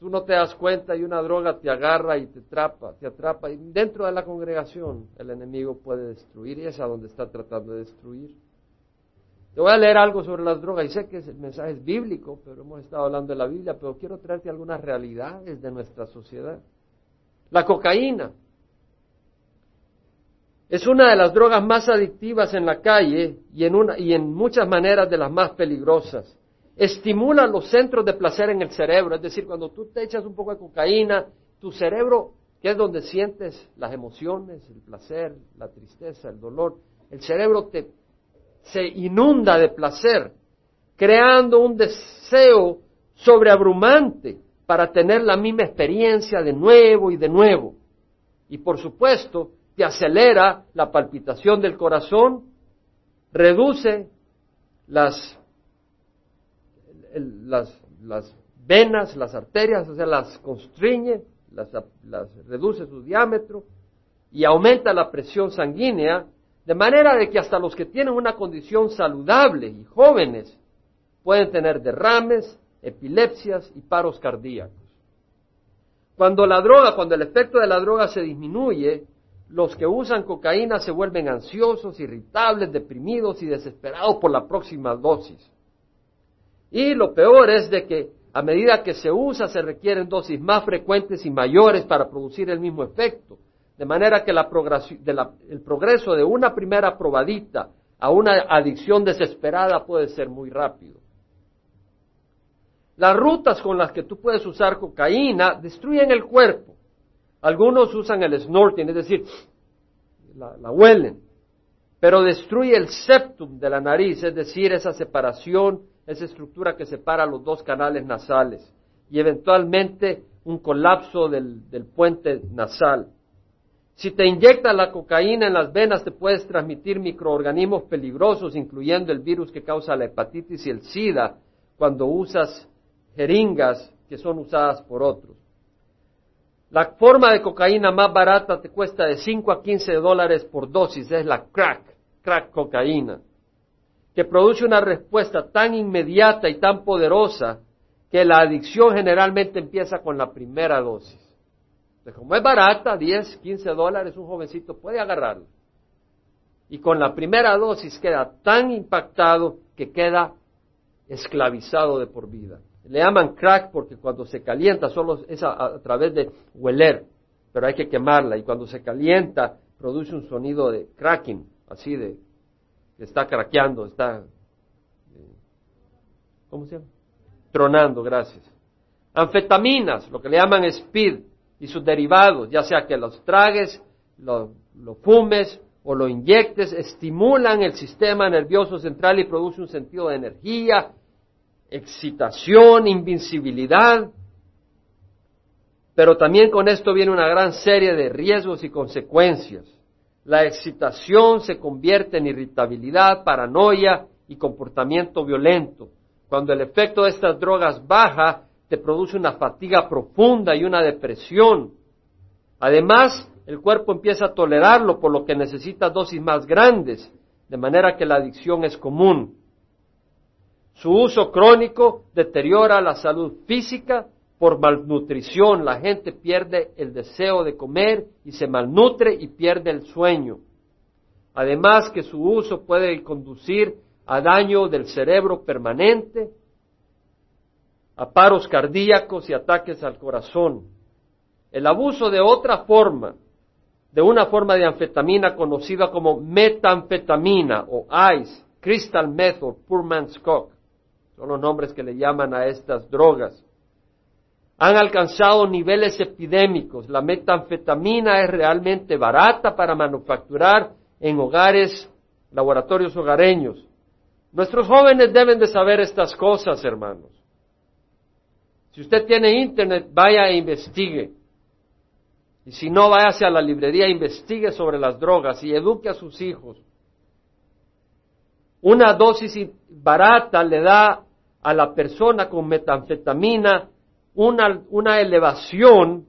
S1: Tú no te das cuenta y una droga te agarra y te atrapa, te atrapa. Y dentro de la congregación el enemigo puede destruir y es a donde está tratando de destruir. Te voy a leer algo sobre las drogas y sé que el mensaje es bíblico, pero hemos estado hablando de la Biblia, pero quiero traerte algunas realidades de nuestra sociedad. La cocaína es una de las drogas más adictivas en la calle y en, una, y en muchas maneras de las más peligrosas. Estimula los centros de placer en el cerebro, es decir, cuando tú te echas un poco de cocaína, tu cerebro, que es donde sientes las emociones, el placer, la tristeza, el dolor, el cerebro te se inunda de placer, creando un deseo sobreabrumante para tener la misma experiencia de nuevo y de nuevo. Y por supuesto, te acelera la palpitación del corazón, reduce las, venas, las arterias, o sea, las constriñe, las, las reduce su diámetro y aumenta la presión sanguínea de manera de que hasta los que tienen una condición saludable y jóvenes pueden tener derrames, epilepsias y paros cardíacos. Cuando la droga, cuando el efecto de la droga se disminuye, los que usan cocaína se vuelven ansiosos, irritables, deprimidos y desesperados por la próxima dosis. Y lo peor es de que a medida que se usa se requieren dosis más frecuentes y mayores para producir el mismo efecto. De manera que el progreso de una primera probadita a una adicción desesperada puede ser muy rápido. Las rutas con las que tú puedes usar cocaína destruyen el cuerpo. Algunos usan el snorting, es decir, la, huelen, pero destruye el septum de la nariz, es decir, esa separación, esa estructura que separa los dos canales nasales y eventualmente un colapso del, del puente nasal. Si te inyectas la cocaína en las venas, te puedes transmitir microorganismos peligrosos, incluyendo el virus que causa la hepatitis y el SIDA, cuando usas jeringas que son usadas por otros. La forma de cocaína más barata te cuesta de 5 a 15 dólares por dosis, es la crack, crack cocaína, que produce una respuesta tan inmediata y tan poderosa que la adicción generalmente empieza con la primera dosis. Entonces, como es barata, 10, 15 dólares, un jovencito puede agarrarla. Y con la primera dosis queda tan impactado que queda esclavizado de por vida. Le llaman crack porque cuando se calienta solo es a, través de hueler, pero hay que quemarla. Y cuando se calienta produce un sonido de cracking, así de está craqueando, está... Eh, ¿Cómo se llama? Tronando, gracias. Anfetaminas, lo que le llaman speed, y sus derivados, ya sea que los tragues, lo, fumes o lo inyectes, estimulan el sistema nervioso central y produce un sentido de energía, excitación, invincibilidad. Pero también con esto viene una gran serie de riesgos y consecuencias. La excitación se convierte en irritabilidad, paranoia y comportamiento violento. Cuando el efecto de estas drogas baja, te produce una fatiga profunda y una depresión. Además, el cuerpo empieza a tolerarlo, por lo que necesita dosis más grandes, de manera que la adicción es común. Su uso crónico deteriora la salud física por malnutrición. La gente pierde el deseo de comer y se malnutre y pierde el sueño. Además que su uso puede conducir a daño del cerebro permanente a paros cardíacos y ataques al corazón. El abuso de otra forma, de una forma de anfetamina conocida como metanfetamina o ICE, crystal meth o poor man's coke, son los nombres que le llaman a estas drogas, han alcanzado niveles epidémicos. La metanfetamina es realmente barata para manufacturar en hogares, laboratorios hogareños Nuestros jóvenes deben de saber estas cosas, hermanos. Si usted tiene internet, vaya e investigue. Y si no, vaya hacia la librería, investigue sobre las drogas y eduque a sus hijos. Una dosis barata le da a la persona con metanfetamina una, una elevación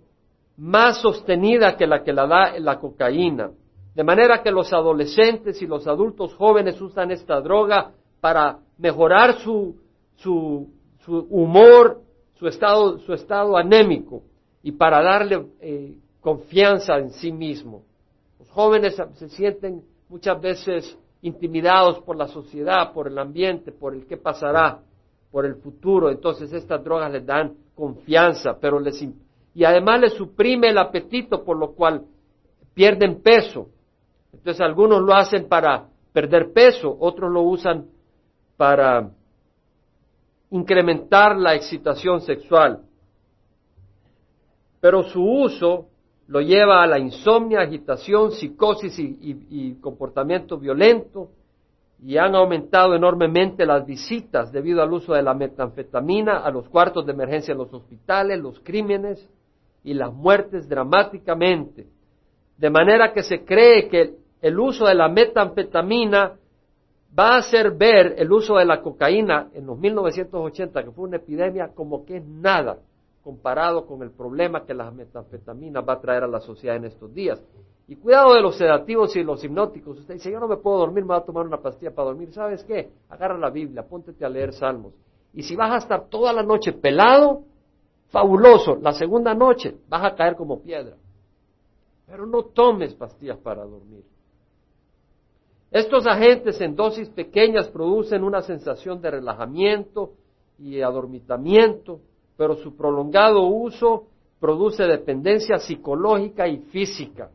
S1: más sostenida que la que la da la cocaína. De manera que los adolescentes y los adultos jóvenes usan esta droga para mejorar su, su, su humor, su estado, su estado anémico y para darle eh, confianza en sí mismo. Los jóvenes se sienten muchas veces intimidados por la sociedad, por el ambiente, por el qué pasará, por el futuro. Entonces estas drogas les dan confianza, pero les y además les suprime el apetito, por lo cual pierden peso. Entonces algunos lo hacen para perder peso, otros lo usan para incrementar la excitación sexual. Pero su uso lo lleva a la insomnia, agitación, psicosis y, comportamiento violento y han aumentado enormemente las visitas debido al uso de la metanfetamina a los cuartos de emergencia en los hospitales, los crímenes y las muertes dramáticamente. De manera que se cree que el uso de la metanfetamina va a hacer ver el uso de la cocaína en los 1980, que fue una epidemia, como que es nada comparado con el problema que la metanfetamina va a traer a la sociedad en estos días. Y cuidado de los sedativos y los hipnóticos. Usted dice, yo no me puedo dormir, me voy a tomar una pastilla para dormir. ¿Sabes qué? Agarra la Biblia, póntete a leer salmos. Y si vas a estar toda la noche pelado, fabuloso. La segunda noche vas a caer como piedra. Pero no tomes pastillas para dormir. Estos agentes en dosis pequeñas producen una sensación de relajamiento y adormitamiento, pero su prolongado uso produce dependencia psicológica y física.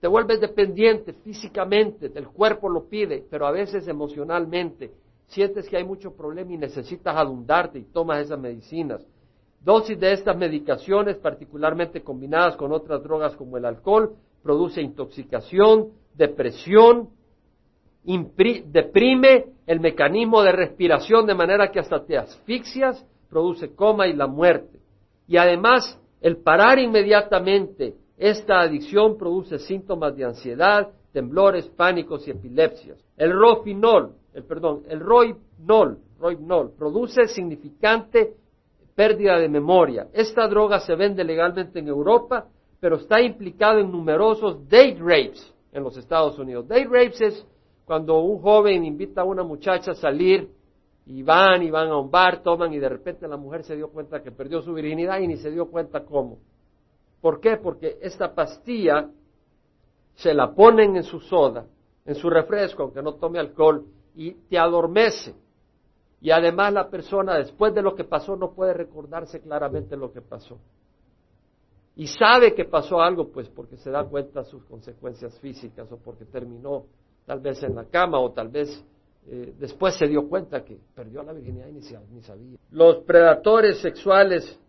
S1: Te vuelves dependiente físicamente, el cuerpo lo pide, pero a veces emocionalmente. Sientes que hay mucho problema y necesitas adundarte y tomas esas medicinas. Dosis de estas medicaciones, particularmente combinadas con otras drogas como el alcohol, produce intoxicación, depresión, deprime el mecanismo de respiración de manera que hasta te asfixias, produce coma y la muerte. Y además, el parar inmediatamente esta adicción produce síntomas de ansiedad, temblores, pánicos y epilepsias. El rofinol, el perdón, el roibnol, roibnol produce significante pérdida de memoria. Esta droga se vende legalmente en Europa, pero está implicado en numerosos date rapes, en los Estados Unidos. Day rapes es cuando un joven invita a una muchacha a salir y van y van a un bar, toman y de repente la mujer se dio cuenta que perdió su virginidad y ni se dio cuenta cómo. ¿Por qué? Porque esta pastilla se la ponen en su soda, en su refresco, aunque no tome alcohol, y te adormece. Y además la persona después de lo que pasó no puede recordarse claramente lo que pasó y sabe que pasó algo, pues porque se da cuenta de sus consecuencias físicas o porque terminó tal vez en la cama o tal vez eh, después se dio cuenta que perdió la virginidad ni, ni sabía. Los predadores sexuales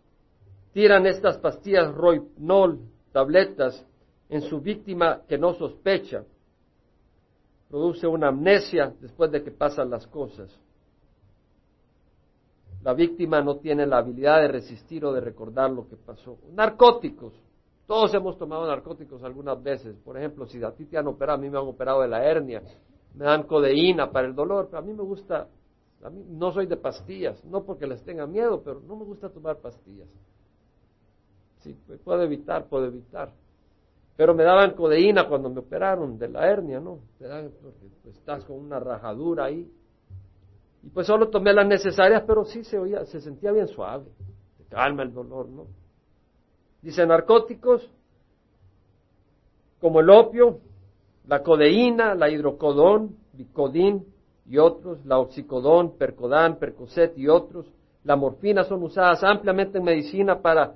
S1: tiran estas pastillas Rohypnol, tabletas, en su víctima que no sospecha. Produce una amnesia después de que pasan las cosas. La víctima no tiene la habilidad de resistir o de recordar lo que pasó. Narcóticos. Todos hemos tomado narcóticos algunas veces. Por ejemplo, si a ti te han operado, a mí me han operado de la hernia, me dan codeína para el dolor, pero a mí me gusta, a mí no soy de pastillas, no porque les tenga miedo, pero no me gusta tomar pastillas. Si puedo evitar, puedo evitar. Pero me daban codeína cuando me operaron de la hernia, ¿no? Te dan porque pues, estás con una rajadura ahí y pues solo tomé las necesarias, pero sí se oía, se sentía bien suave. calma el dolor, ¿no? Dice narcóticos como el opio, la codeína, la hidrocodón, bicodín y otros, la oxicodón, percodán, percocet y otros. La morfina son usadas ampliamente en medicina para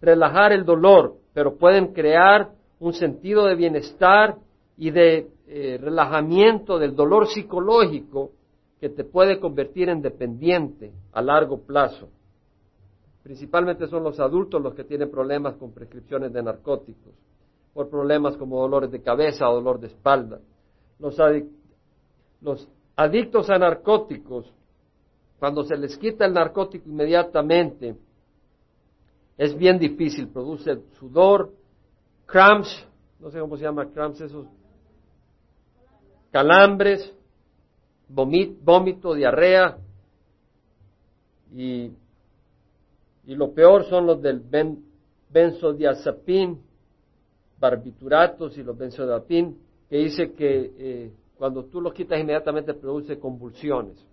S1: relajar el dolor, pero pueden crear un sentido de bienestar y de eh, relajamiento del dolor psicológico que te puede convertir en dependiente a largo plazo. Principalmente son los adultos los que tienen problemas con prescripciones de narcóticos, por problemas como dolores de cabeza o dolor de espalda. Los, adictos a narcóticos, cuando se les quita el narcótico inmediatamente, es bien difícil, produce sudor, cramps, no sé cómo se llama cramps, esos calambres, vómito, diarrea, y, y, lo peor son los del ben, benzodiazepín, barbituratos y los benzodiazepín, que dice que eh, cuando tú los quitas inmediatamente produce convulsiones.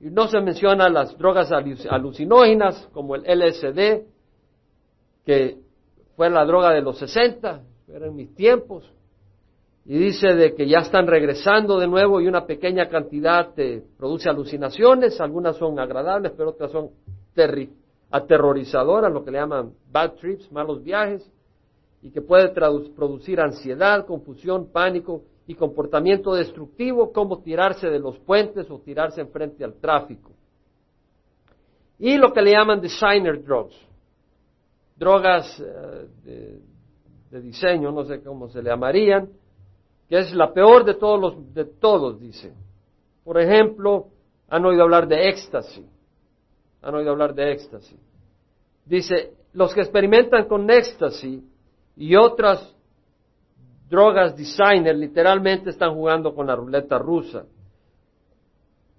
S1: Y no se menciona las drogas alucinógenas como el LSD, que fue la droga de los 60, eran mis tiempos, y dice de que ya están regresando de nuevo y una pequeña cantidad te produce alucinaciones, algunas son agradables, pero otras son aterrorizadoras, lo que le llaman bad trips, malos viajes, y que puede producir ansiedad, confusión, pánico y comportamiento destructivo como tirarse de los puentes o tirarse enfrente al tráfico. Y lo que le llaman designer drugs, drogas eh, de, diseño, no sé cómo se le llamarían, que es la peor de todos los, de todos, dice. Por ejemplo, han oído hablar de éxtasis. Han oído hablar de éxtasis. Dice, los que experimentan con éxtasis y otras drogas designer literalmente están jugando con la ruleta rusa,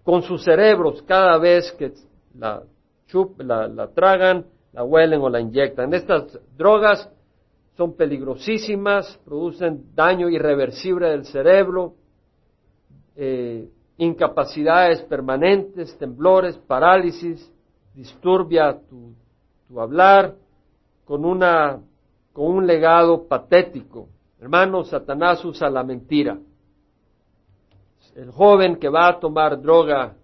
S1: con sus cerebros cada vez que la, la tragan, la huelen o la inyectan. Estas drogas son peligrosísimas, producen daño irreversible del cerebro, eh, incapacidades permanentes, temblores, parálisis, disturbia tu, tu hablar, con, una, con un legado patético. Hermano, Satanás usa la mentira. El joven que va a tomar droga,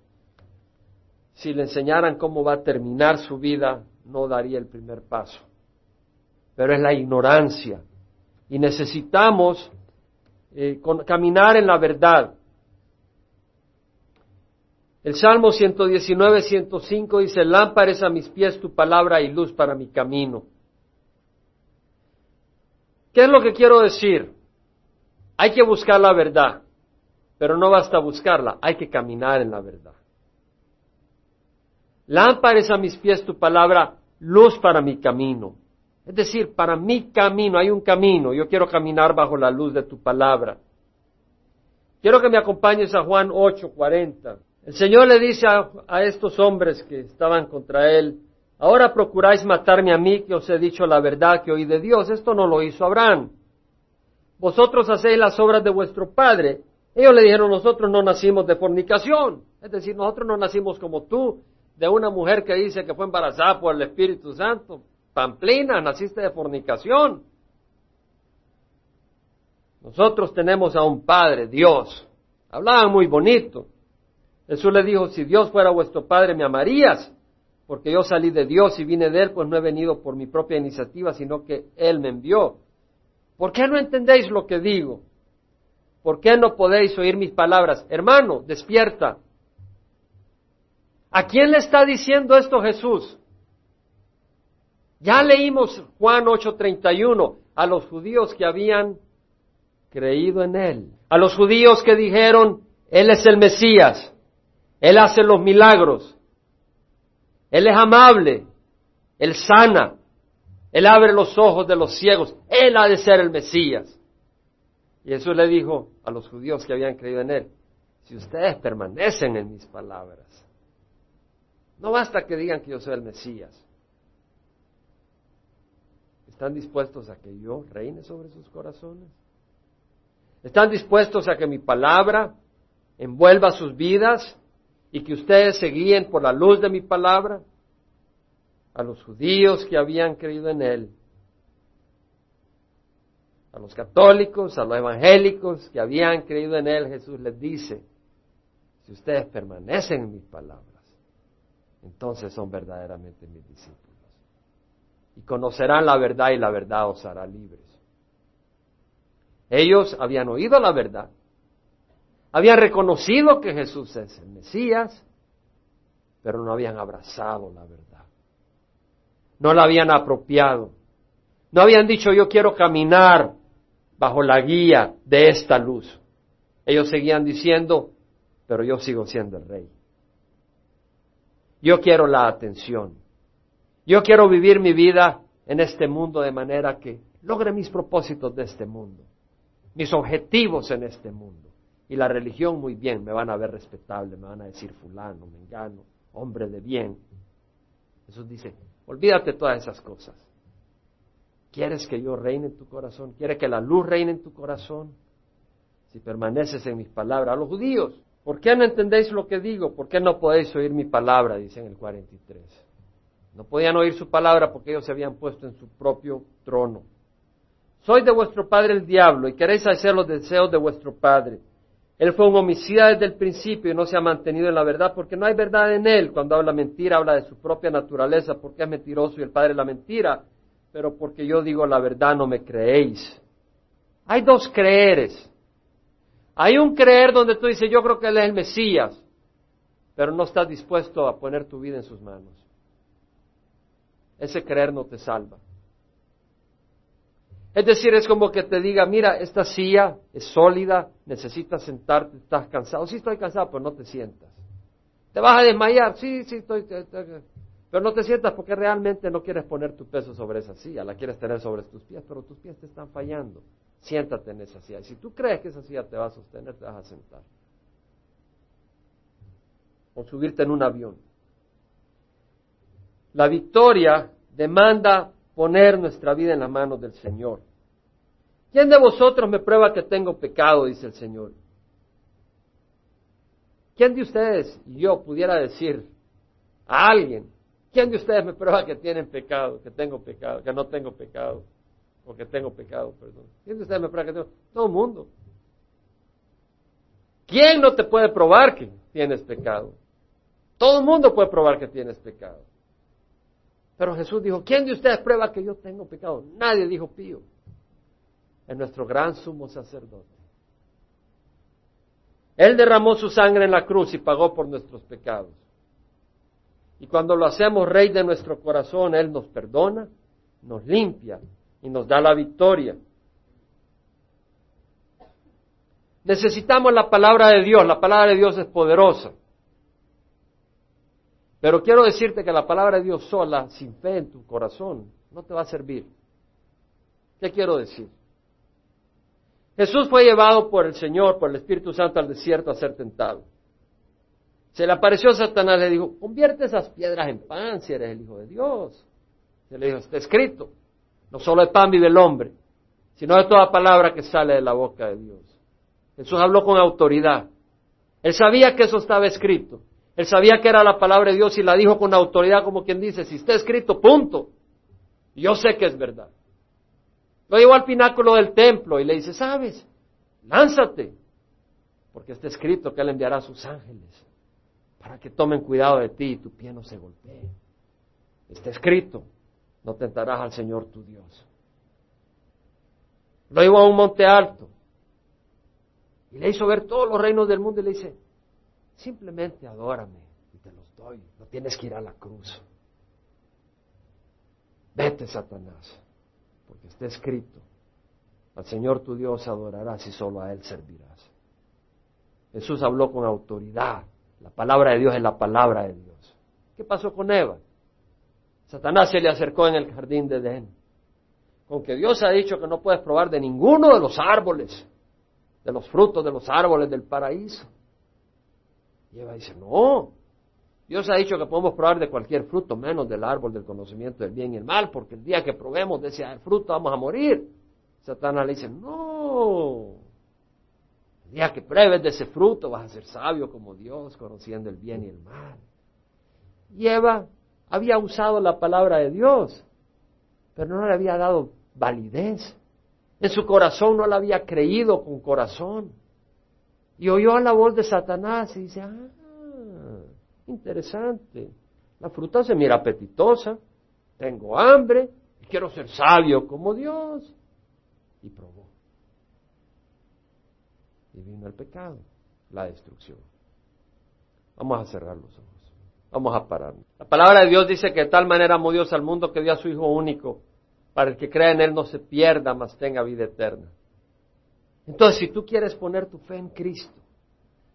S1: si le enseñaran cómo va a terminar su vida, no daría el primer paso pero es la ignorancia. Y necesitamos eh, caminar en la verdad. El Salmo 119, 105 dice, lámpara a mis pies tu palabra y luz para mi camino. ¿Qué es lo que quiero decir? Hay que buscar la verdad, pero no basta buscarla, hay que caminar en la verdad. Lámpara a mis pies tu palabra, luz para mi camino. Es decir, para mi camino hay un camino, yo quiero caminar bajo la luz de tu palabra. Quiero que me acompañes a Juan 8:40. El Señor le dice a, estos hombres que estaban contra él, ahora procuráis matarme a mí que os he dicho la verdad que oí de Dios. Esto no lo hizo Abraham. Vosotros hacéis las obras de vuestro Padre. Ellos le dijeron, nosotros no nacimos de fornicación. Es decir, nosotros no nacimos como tú, de una mujer que dice que fue embarazada por el Espíritu Santo. Pamplina, naciste de fornicación. Nosotros tenemos a un Padre, Dios. Hablaban muy bonito. Jesús le dijo, si Dios fuera vuestro Padre, me amarías, porque yo salí de Dios y vine de Él, pues no he venido por mi propia iniciativa, sino que Él me envió. ¿Por qué no entendéis lo que digo? ¿Por qué no podéis oír mis palabras? Hermano, despierta. ¿A quién le está diciendo esto Jesús? Ya leímos Juan 8:31 a los judíos que habían creído en Él, a los judíos que dijeron, Él es el Mesías, Él hace los milagros, Él es amable, Él sana, Él abre los ojos de los ciegos, Él ha de ser el Mesías. Y Jesús le dijo a los judíos que habían creído en Él, si ustedes permanecen en mis palabras, no basta que digan que yo soy el Mesías, ¿Están dispuestos a que yo reine sobre sus corazones? ¿Están dispuestos a que mi palabra envuelva sus vidas y que ustedes se guíen por la luz de mi palabra? A los judíos que habían creído en Él, a los católicos, a los evangélicos que habían creído en Él, Jesús les dice, si ustedes permanecen en mis palabras, entonces son verdaderamente mis discípulos y conocerán la verdad y la verdad os hará libres. Ellos habían oído la verdad, habían reconocido que Jesús es el Mesías, pero no habían abrazado la verdad, no la habían apropiado, no habían dicho yo quiero caminar bajo la guía de esta luz. Ellos seguían diciendo, pero yo sigo siendo el rey. Yo quiero la atención. Yo quiero vivir mi vida en este mundo de manera que logre mis propósitos de este mundo, mis objetivos en este mundo. Y la religión muy bien, me van a ver respetable, me van a decir fulano, mengano, hombre de bien. Jesús dice, olvídate todas esas cosas. ¿Quieres que yo reine en tu corazón? ¿Quieres que la luz reine en tu corazón? Si permaneces en mis palabras. A los judíos, ¿por qué no entendéis lo que digo? ¿Por qué no podéis oír mi palabra? Dice en el 43. No podían oír su palabra porque ellos se habían puesto en su propio trono. Soy de vuestro padre el diablo y queréis hacer los deseos de vuestro padre. Él fue un homicida desde el principio y no se ha mantenido en la verdad porque no hay verdad en él. Cuando habla mentira, habla de su propia naturaleza porque es mentiroso y el padre la mentira. Pero porque yo digo la verdad, no me creéis. Hay dos creeres. Hay un creer donde tú dices, yo creo que él es el Mesías, pero no estás dispuesto a poner tu vida en sus manos. Ese creer no te salva. Es decir, es como que te diga, mira, esta silla es sólida, necesitas sentarte, estás cansado. Sí estoy cansado, pero no te sientas. ¿Te vas a desmayar? Sí, sí, estoy, Pero no te sientas porque realmente no quieres poner tu peso sobre esa silla, la quieres tener sobre tus pies, pero tus pies te están fallando. Siéntate en esa silla. Y si tú crees que esa silla te va a sostener, te vas a sentar. O subirte en un avión. La victoria demanda poner nuestra vida en las manos del Señor. ¿Quién de vosotros me prueba que tengo pecado? dice el Señor. ¿Quién de ustedes yo pudiera decir a alguien, ¿quién de ustedes me prueba que tienen pecado, que tengo pecado, que no tengo pecado, o que tengo pecado, perdón? ¿Quién de ustedes me prueba que tengo? Todo el mundo. ¿Quién no te puede probar que tienes pecado? Todo el mundo puede probar que tienes pecado. Pero Jesús dijo, ¿quién de ustedes prueba que yo tengo pecado? Nadie dijo pío. Es nuestro gran sumo sacerdote. Él derramó su sangre en la cruz y pagó por nuestros pecados. Y cuando lo hacemos rey de nuestro corazón, Él nos perdona, nos limpia y nos da la victoria. Necesitamos la palabra de Dios. La palabra de Dios es poderosa. Pero quiero decirte que la palabra de Dios sola, sin fe en tu corazón, no te va a servir. ¿Qué quiero decir? Jesús fue llevado por el Señor, por el Espíritu Santo al desierto a ser tentado. Se le apareció Satanás, le dijo, convierte esas piedras en pan si eres el Hijo de Dios. Se le dijo, está escrito, no solo de pan vive el hombre, sino de toda palabra que sale de la boca de Dios. Jesús habló con autoridad. Él sabía que eso estaba escrito. Él sabía que era la palabra de Dios y la dijo con autoridad como quien dice, si está escrito, punto. Yo sé que es verdad. Lo llevó al pináculo del templo y le dice, sabes, lánzate, porque está escrito que Él enviará a sus ángeles para que tomen cuidado de ti y tu pie no se golpee. Está escrito, no tentarás al Señor tu Dios. Lo llevó a un monte alto y le hizo ver todos los reinos del mundo y le dice, Simplemente adórame y te los doy. No tienes que ir a la cruz. Vete, Satanás, porque está escrito. Al Señor tu Dios adorarás y solo a Él servirás. Jesús habló con autoridad. La palabra de Dios es la palabra de Dios. ¿Qué pasó con Eva? Satanás se le acercó en el jardín de Edén. Con que Dios ha dicho que no puedes probar de ninguno de los árboles, de los frutos de los árboles del paraíso. Y Eva dice, no, Dios ha dicho que podemos probar de cualquier fruto, menos del árbol del conocimiento del bien y el mal, porque el día que probemos de ese fruto vamos a morir. Satanás le dice, no, el día que pruebes de ese fruto vas a ser sabio como Dios, conociendo el bien y el mal. Y Eva había usado la palabra de Dios, pero no le había dado validez. En su corazón no la había creído con corazón. Y oyó la voz de Satanás y dice, ah, interesante. La fruta se mira apetitosa, tengo hambre, y quiero ser sabio como Dios. Y probó. Y vino el pecado, la destrucción. Vamos a cerrar los ojos. Vamos a parar. La palabra de Dios dice que de tal manera amó Dios al mundo que dio a su Hijo único, para el que crea en Él no se pierda, mas tenga vida eterna. Entonces, si tú quieres poner tu fe en Cristo,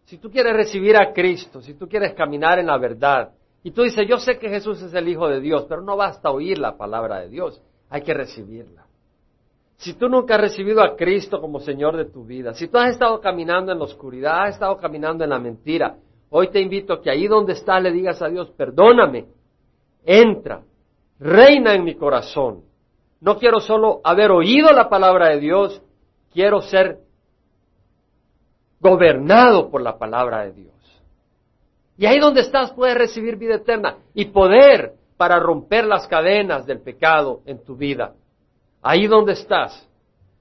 S1: Si tú quieres recibir a Cristo, si tú quieres caminar en la verdad, y tú dices, yo sé que Jesús es el Hijo de Dios, pero no basta oír la palabra de Dios, hay que recibirla. Si tú nunca has recibido a Cristo como Señor de tu vida, si tú has estado caminando en la oscuridad, has estado caminando en la mentira, hoy te invito a que ahí donde estás le digas a Dios, perdóname, entra, reina en mi corazón. No quiero solo haber oído la palabra de Dios, quiero ser gobernado por la palabra de Dios. Y ahí donde estás puedes recibir vida eterna y poder para romper las cadenas del pecado en tu vida. Ahí donde estás,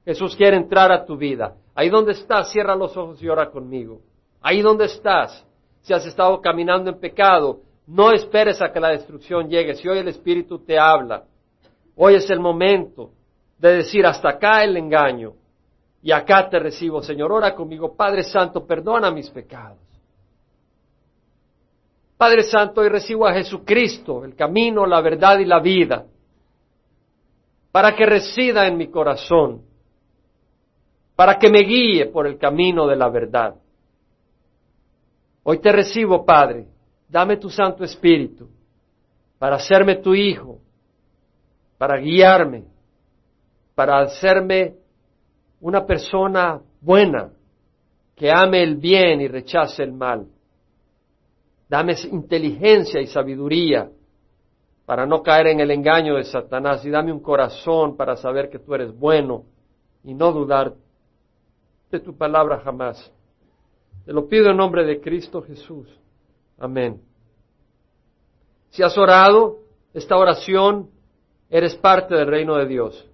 S1: Jesús quiere entrar a tu vida. Ahí donde estás, cierra los ojos y ora conmigo. Ahí donde estás, si has estado caminando en pecado, no esperes a que la destrucción llegue. Si hoy el Espíritu te habla, hoy es el momento de decir hasta acá el engaño y acá te recibo, Señor. Ora conmigo, Padre Santo, perdona mis pecados. Padre Santo, hoy recibo a Jesucristo, el camino, la verdad y la vida, para que resida en mi corazón, para que me guíe por el camino de la verdad. Hoy te recibo, Padre, dame tu Santo Espíritu para hacerme tu Hijo, para guiarme, para hacerme una persona buena, que ame el bien y rechace el mal. Dame inteligencia y sabiduría para no caer en el engaño de Satanás y dame un corazón para saber que tú eres bueno y no dudar de tu palabra jamás. Te lo pido en nombre de Cristo Jesús. Amén. Si has orado esta oración, eres parte del reino de Dios.